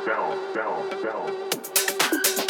down, down, down.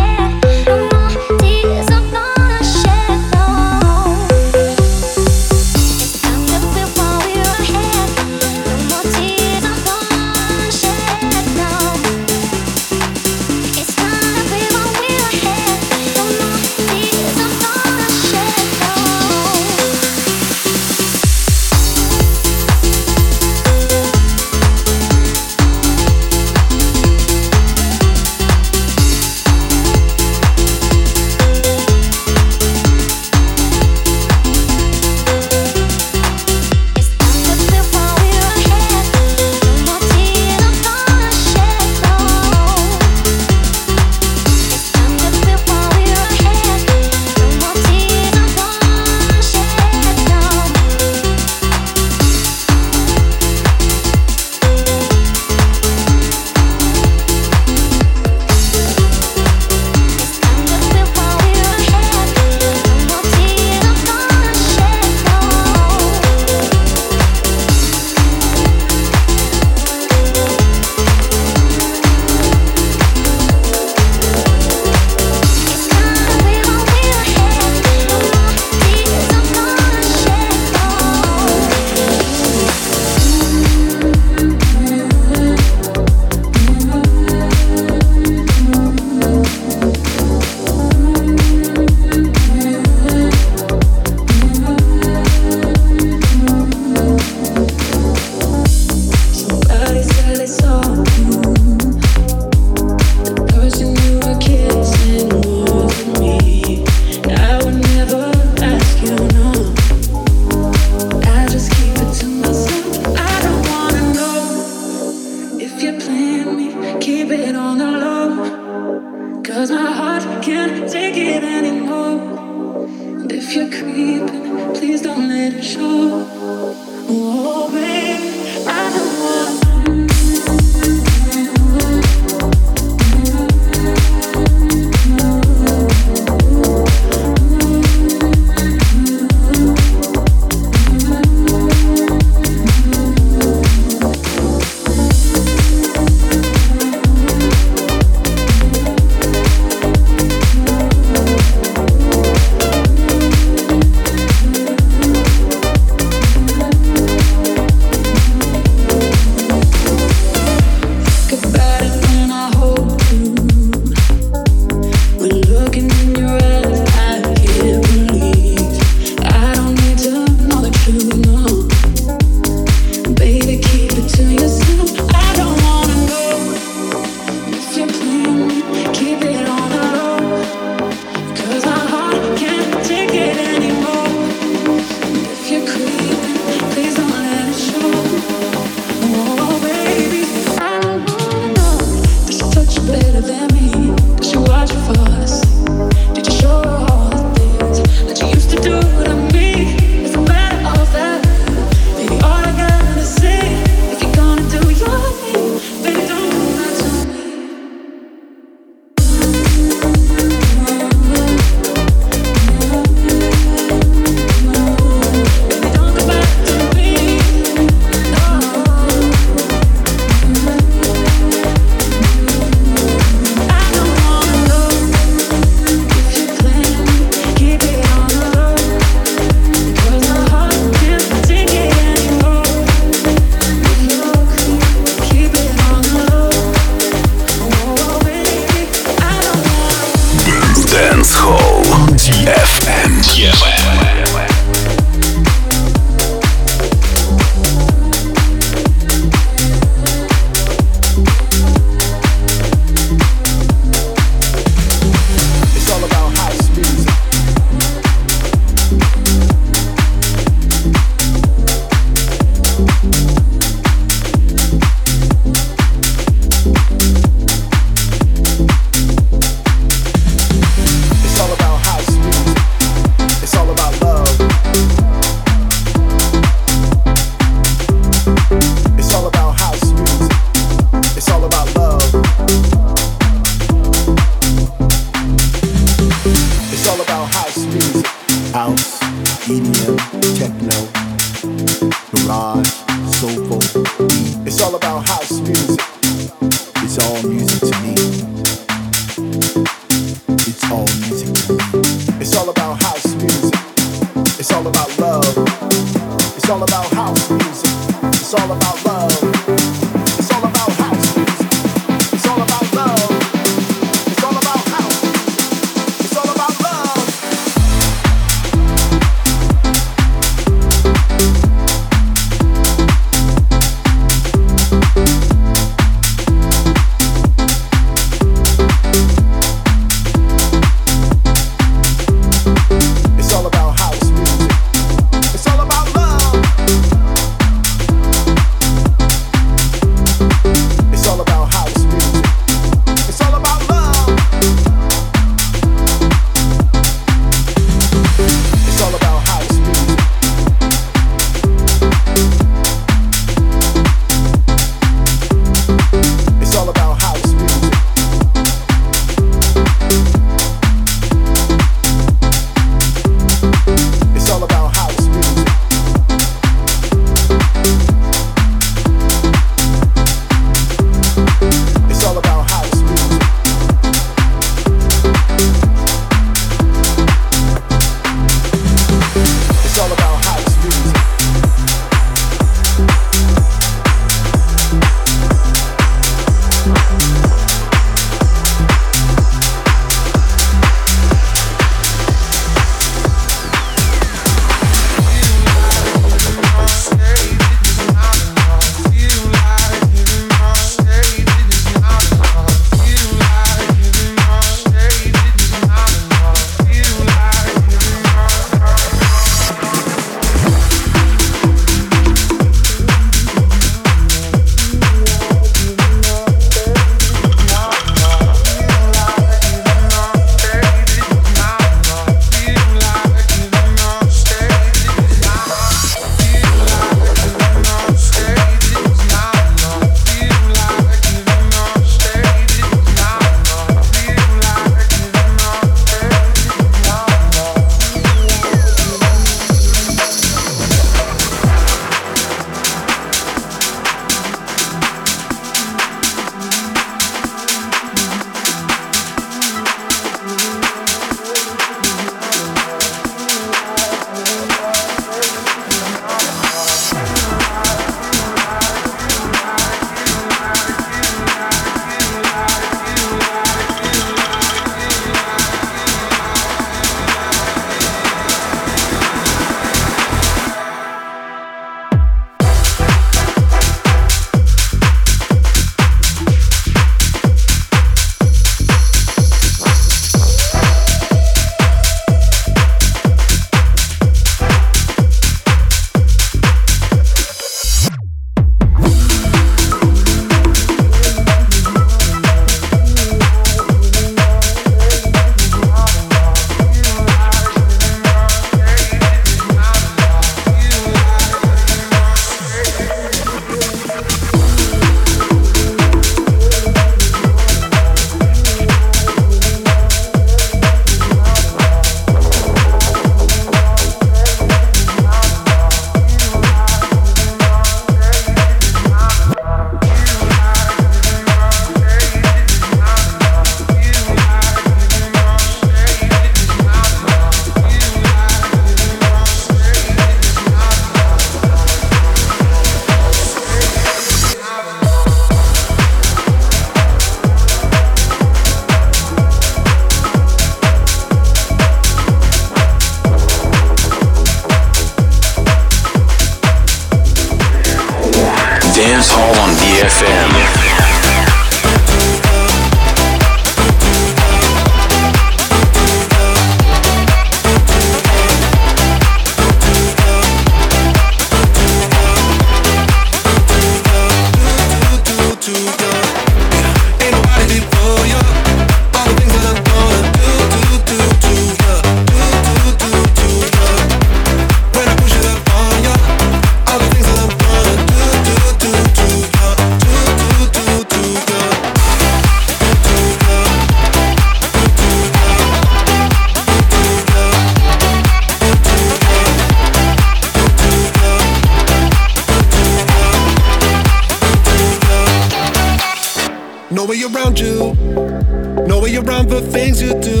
You do.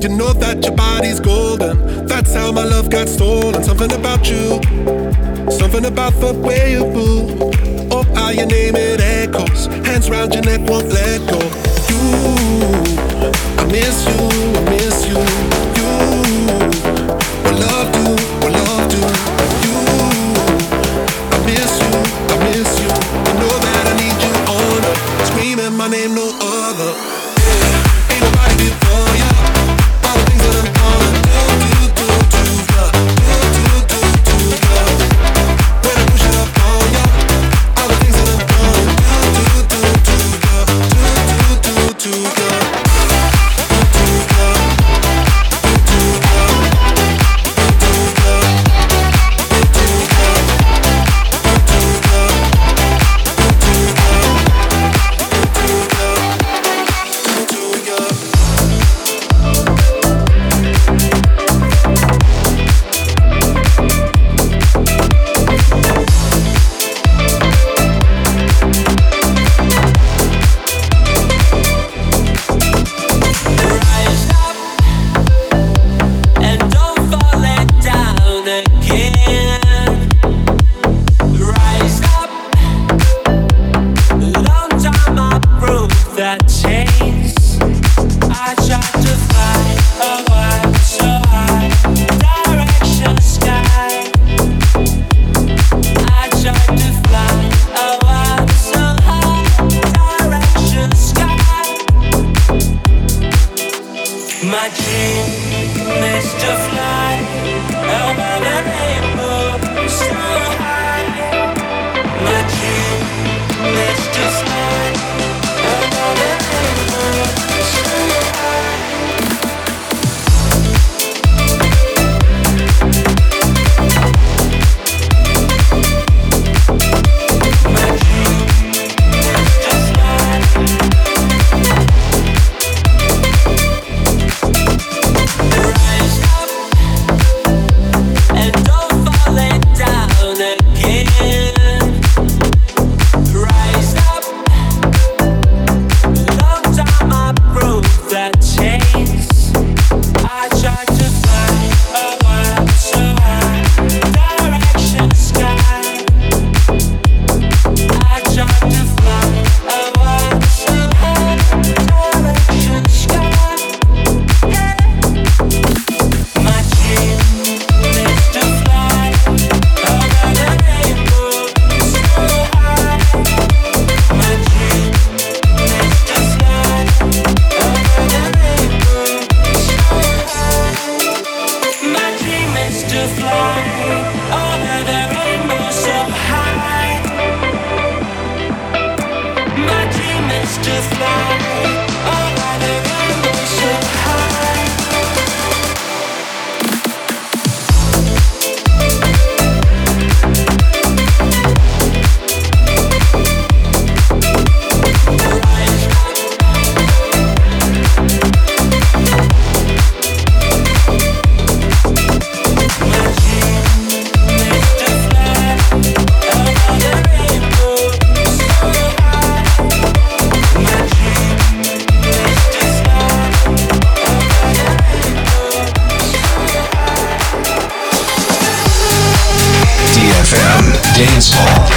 You know that your body's golden. That's how my love got stolen. Something about you, something about the way you move. Oh, how you name it echoes. Hands round your neck, won't let go. You, I miss you, I miss you. You, what love do, what love do. You, I miss you, I miss you. You know that I need you on. Screaming my name, no dance floor.